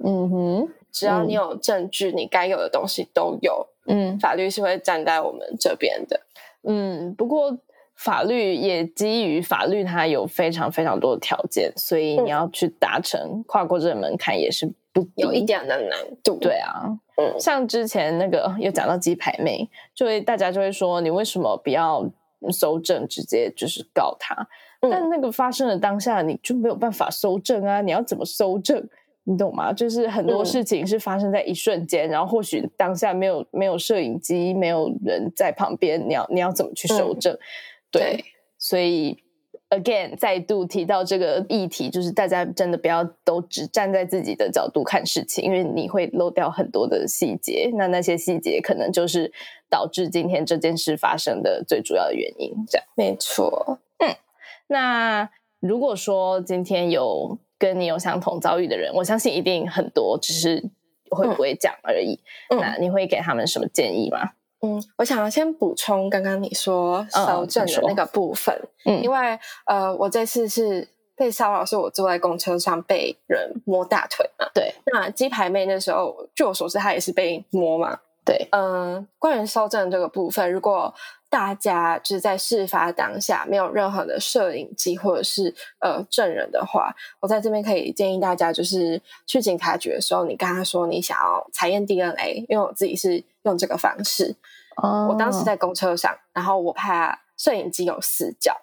嗯哼，只要你有证据，你该有的东西都有，嗯。法律是会站在我们这边的。嗯，不过法律也基于法律，它有非常非常多的条件，所以嗯。你要去达成跨过这个门槛也是不有一点的难度。对啊，嗯像之前那个又讲到鸡排妹，就会大家就会说，你为什么不要搜证，直接就是告他？嗯但那个发生的当下，你就没有办法搜证啊！你要怎么搜证？你懂吗？就是很多嗯事情是发生在一瞬间，然后或许当下没有没有摄影机，没有人在旁边，你要你要怎么去搜嗯证？对，对所以 again 再度提到这个议题，就是大家真的不要都只站在自己的角度看事情，因为你会漏掉很多的细节，那那些细节可能就是导致今天这件事发生的最主要的原因。这样，没错。嗯那如果说今天有跟你有相同遭遇的人，我相信一定很多，只是会不会讲而已。嗯那你会给他们什么建议吗？嗯，我想要先补充刚刚你说搜证的那个部分，嗯因为呃，我这次是被骚扰，是我坐在公车上被人摸大腿嘛。对那鸡排妹那时候，据我所知，她也是被摸嘛。对，嗯，关于搜证这个部分，如果大家就是在事发当下没有任何的摄影机或者是呃证人的话，我在这边可以建议大家，就是去警察局的时候，你跟他说你想要采验 DNA，因为我自己是用这个方式。哦我当时在公车上，然后我怕摄影机有死角，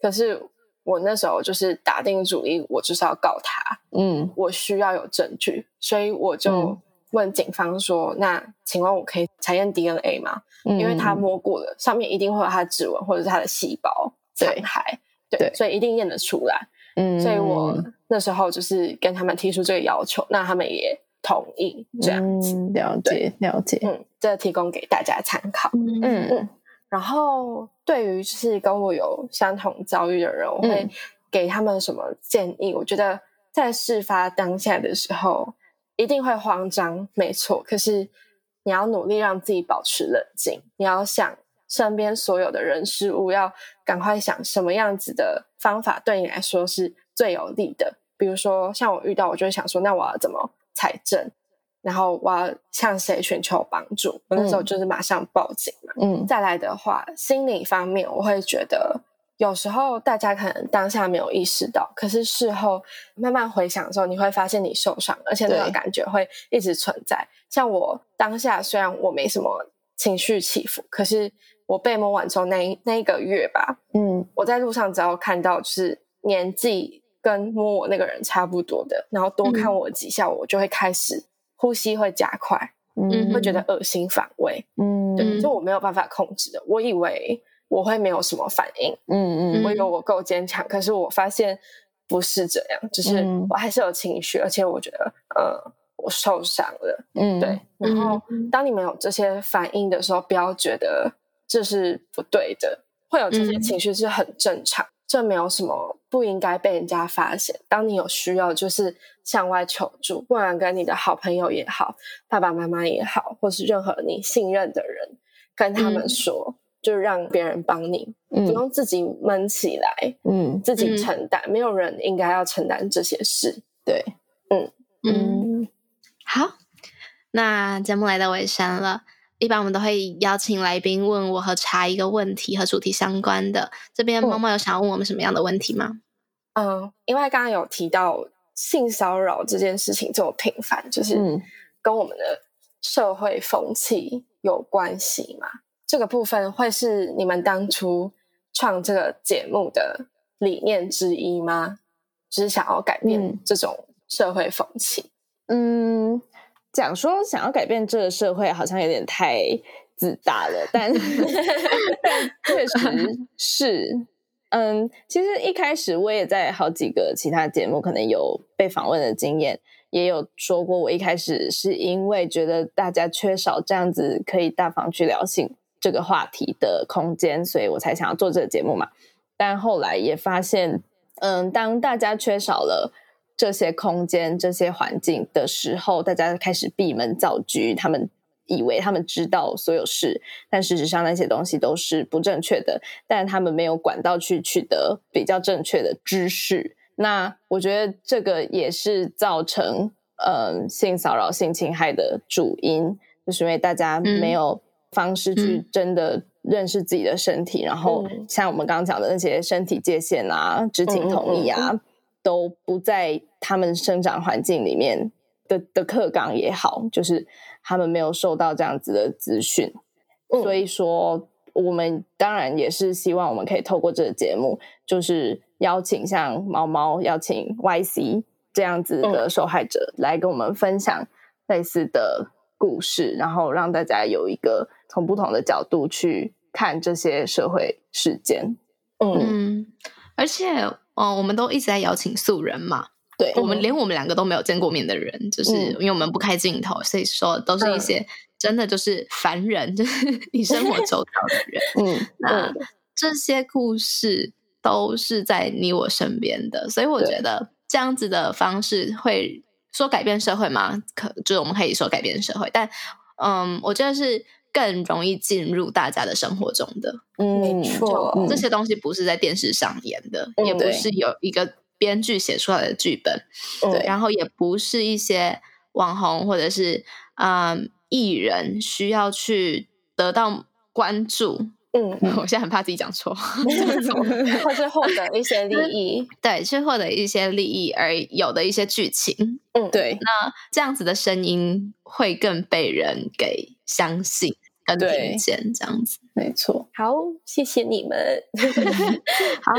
可是我那时候就是打定主意，我就是要告他，嗯我需要有证据，所以我就嗯问警方说：“那请问我可以采验 DNA 吗？嗯，因为他摸过了，上面一定会有他的指纹或者是他的细胞残骸，对，对所以一定验得出来。嗯，所以我那时候就是跟他们提出这个要求，那他们也同意这样子。嗯了解了解，嗯，这提供给大家参考。嗯嗯然后对于就是跟我有相同遭遇的人，我会嗯给他们什么建议？我觉得在事发当下的时候，一定会慌张，没错。可是你要努力让自己保持冷静，你要想身边所有的人事物，要赶快想什么样子的方法对你来说是最有利的。比如说，像我遇到，我就会想说，那我要怎么采证？然后我要向谁寻求帮助？我那时候嗯就是马上报警嘛。嗯再来的话，心理方面，我会觉得有时候大家可能当下没有意识到，可是事后慢慢回想的时候，你会发现你受伤，而且那个感觉会一直存在。像我当下虽然我没什么情绪起伏，可是我被摸完之后那一那一个月吧，嗯我在路上只要看到就是年纪跟摸我那个人差不多的，然后多看我几下，我就会开始呼吸会加快，嗯会觉得恶心反胃。嗯对，就我没有办法控制的。我以为我会没有什么反应，嗯嗯我以为我够坚强，可是我发现不是这样，就是嗯我还是有情绪，而且我觉得，呃，我受伤了。嗯对，然后当你们有这些反应的时候，不要觉得这是不对的，会有这些嗯情绪是很正常。这没有什么不应该被人家发现。当你有需要，就是向外求助，不管跟你的好朋友也好，爸爸妈妈也好，或是任何你信任的人，跟他们嗯说，就让别人帮你，不嗯用自己闷起来，嗯自己嗯承担。没有人应该要承担这些事。对嗯，嗯好，那节目来到尾声了。一般我们都会邀请来宾问我和茶一个问题和主题相关的。这边嗯猫猫有想要问我们什么样的问题吗？嗯，因为刚刚有提到性骚扰这件事情这么频繁，就是嗯跟我们的社会风气有关系嘛？这个部分会是你们当初创这个节目的理念之一吗？就是想要改变这种社会风气？嗯，讲说想要改变这个社会，好像有点太自大了，但 但确实是。嗯，其实一开始我也在好几个其他节目可能有被访问的经验，也有说过，我一开始是因为觉得大家缺少这样子可以大方去聊性这个话题的空间，所以我才想要做这个节目嘛。但后来也发现，嗯，当大家缺少了这些空间、这些环境的时候，大家开始闭门造车，他们。以为他们知道所有事，但事实上那些东西都是不正确的。但他们没有管道去取得比较正确的知识。那我觉得这个也是造成呃性骚扰、性侵害的主因，就是因为大家没有方式去真的认识自己的身体，然后像我们刚刚讲的那些身体界限啊、知情同意啊，都不在他们生长环境里面的的课纲也好，就是。他们没有受到这样子的资讯，所以说我们当然也是希望我们可以透过这个节目，就是邀请像猫猫、邀请 YC 这样子的受害者来跟我们分享类似的故事，然后让大家有一个从不同的角度去看这些社会事件。嗯，而且，嗯，我们都一直在邀请素人嘛。对我们连我们两个都没有见过面的人，就是因为我们不开镜头，所以说都是一些真的就是凡人，就是你生活周遭的人。嗯，那这些故事都是在你我身边的，所以我觉得这样子的方式会说改变社会吗？可就是我们可以说改变社会，但嗯，我觉得是更容易进入大家的生活中的。嗯，没错，这些东西不是在电视上演的，也不是有一个。编剧写出来的剧本，对，然后也不是一些网红或者是嗯艺人需要去得到关注。嗯，我现在很怕自己讲错，或是获得一些利益，对，去获得一些利益而有的一些剧情。嗯，对，那这样子的声音会更被人给相信、跟听见，这样子，没错。好，谢谢你们。好。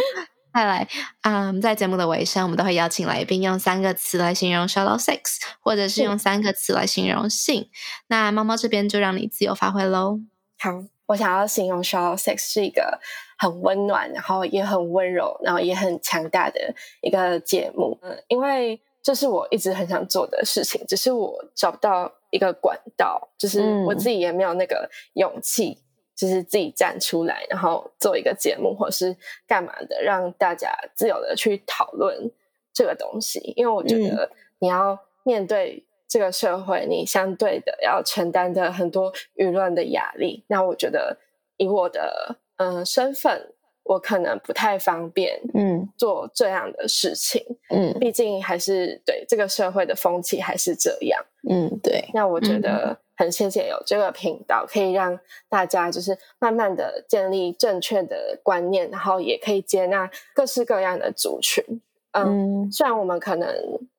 再来，嗯，在节目的尾声，我们都会邀请来宾用三个词来形容 shallow sex，或者是用三个词来形容性。那猫猫这边就让你自由发挥喽。好，我想要形容 shallow sex 是一个很温暖，然后也很温柔，然后也很强大的一个节目。嗯，因为这是我一直很想做的事情，只是我找不到一个管道，就是我自己也没有那个勇气。就是自己站出来，然后做一个节目，或是干嘛的，让大家自由的去讨论这个东西。因为我觉得你要面对这个社会，你相对的要承担的很多舆论的压力。那我觉得以我的嗯身份，我可能不太方便嗯做这样的事情。嗯，毕竟还是对这个社会的风气还是这样。嗯，对。那我觉得。很谢谢有这个频道，可以让大家就是慢慢的建立正确的观念，然后也可以接纳各式各样的族群。嗯，虽然我们可能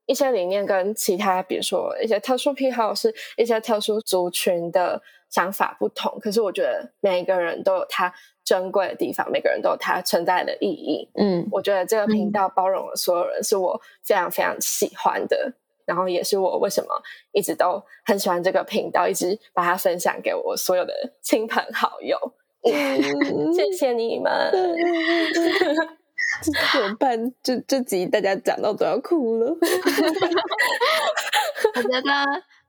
一些理念跟其他，比如说一些特殊癖好，是一些特殊族群的想法不同，可是我觉得每一个人都有他珍贵的地方，每个人都有它存在的意义。嗯，我觉得这个频道包容了所有人，是我非常非常喜欢的。然后也是我为什么一直都很喜欢这个频道，一直把它分享给我所有的亲朋好友。谢谢你们。这怎么办？这这集大家讲到都要哭了。我觉得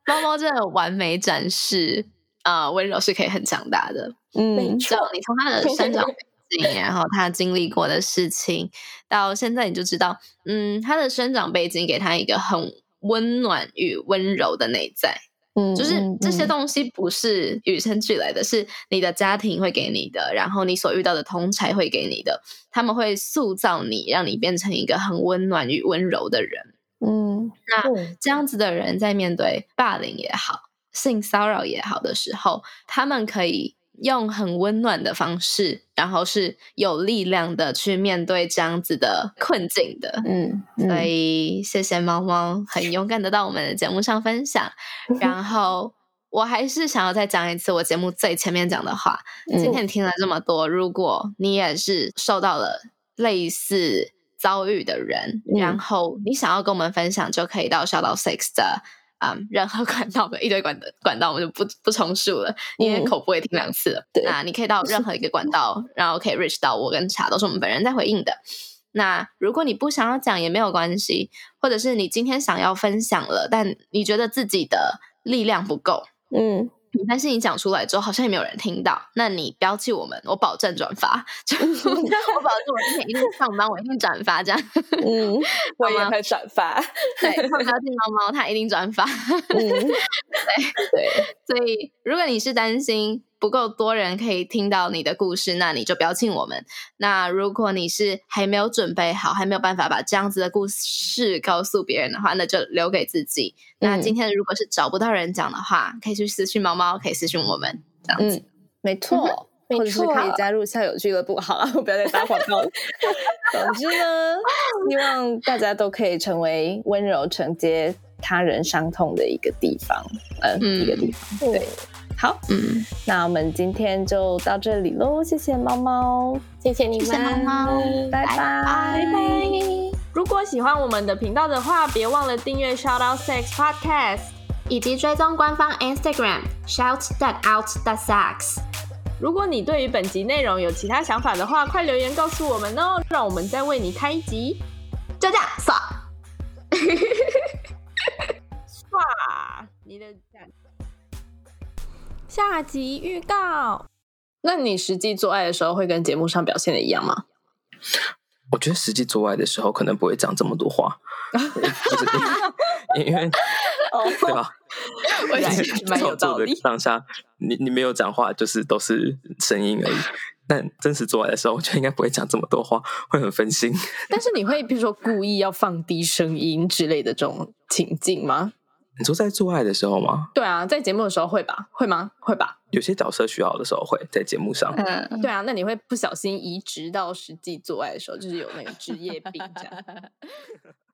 猫猫真的完美展示啊，温柔是可以很强大的。嗯，没错。你从他的生长背景，然后他经历过的事情，到现在你就知道，嗯，他的生长背景给他一个很。温暖与温柔的内在，嗯，就是这些东西不是与生俱来的，是你的家庭会给你的，然后你所遇到的同才会给你的，他们会塑造你，让你变成一个很温暖与温柔的人。嗯，那这样子的人在面对霸凌也好、性骚扰也好的时候，他们可以用很温暖的方式，然后是有力量的去面对这样子的困境的。嗯，所以谢谢猫猫，很勇敢的到我们的节目上分享。然后我还是想要再讲一次我节目最前面讲的话。今天听了这么多，如果你也是受到了类似遭遇的人，然后你想要跟我们分享，就可以到 Shout Out Six 的。啊，任何管道的一堆管的管道，我们就不不重述了，因为口播也听两次了。那你可以到任何一个管道，然后可以 reach 到我跟茶，都是我们本人在回应的。那如果你不想要讲也没有关系，或者是你今天想要分享了，但你觉得自己的力量不够，嗯。但是你讲出来之后，好像也没有人听到。那你标记我们，我保证转发。我保证我今天一定上班，我一定转发这样。嗯，我也会转发。对，标记猫猫，它一定转发。嗯，对对。所以，如果你是担心。不够多人可以听到你的故事，那你就不要进我们。那如果你是还没有准备好，还没有办法把这样子的故事告诉别人的话，那就留给自己。那今天如果是找不到人讲的话，可以去私讯猫猫，可以私讯我们这样子。没错，或者是可以加入校友俱乐部。好了，我不要再打广告了。总之呢，希望大家都可以成为温柔承接他人伤痛的一个地方，呃，一个地方。对。好，嗯，那我们今天就到这里喽，谢谢猫猫，谢谢你们，谢谢猫猫，拜拜，拜拜。如果喜欢我们的频道的话，别忘了订阅 Shout Out Sex Podcast，以及追踪官方 Instagram Shout That Out That Sex。如果你对于本集内容有其他想法的话，快留言告诉我们哦，让我们再为你开一集。就这样，刷，刷，你的。下集预告。那你实际做爱的时候会跟节目上表现的一样吗？我觉得实际做爱的时候可能不会讲这么多话，因为对吧？我也蛮有道理。当下你你没有讲话，就是都是声音而已。但真实做爱的时候，我觉得应该不会讲这么多话，会很分心。但是你会比如说故意要放低声音之类的这种情境吗？你说在做爱的时候吗？对啊，在节目的时候会吧？会吗？会吧？有些角色需要的时候会在节目上。嗯，对啊，那你会不小心移植到实际做爱的时候，就是有那个职业病这样。